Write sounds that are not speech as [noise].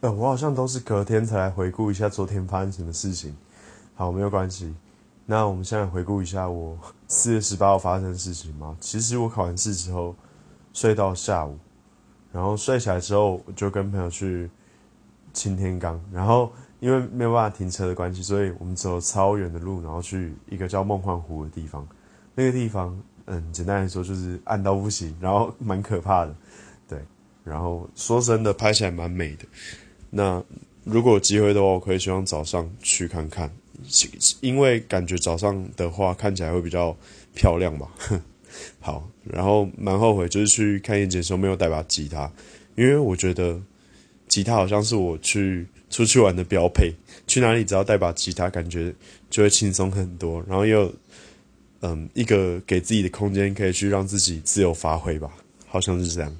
呃，我好像都是隔天才来回顾一下昨天发生什么事情。好，没有关系。那我们现在回顾一下我 [laughs] 四月十八号发生的事情嘛。其实我考完试之后睡到下午，然后睡起来之后我就跟朋友去擎天岗，然后因为没有办法停车的关系，所以我们走了超远的路，然后去一个叫梦幻湖的地方。那个地方，嗯，简单来说就是暗到不行，然后蛮可怕的，对。然后说真的，拍起来蛮美的。那如果有机会的话，我可以希望早上去看看，因为感觉早上的话看起来会比较漂亮吧。[laughs] 好，然后蛮后悔，就是去看夜景的时候没有带把吉他，因为我觉得吉他好像是我去出去玩的标配，去哪里只要带把吉他，感觉就会轻松很多，然后又嗯一个给自己的空间，可以去让自己自由发挥吧，好像是这样。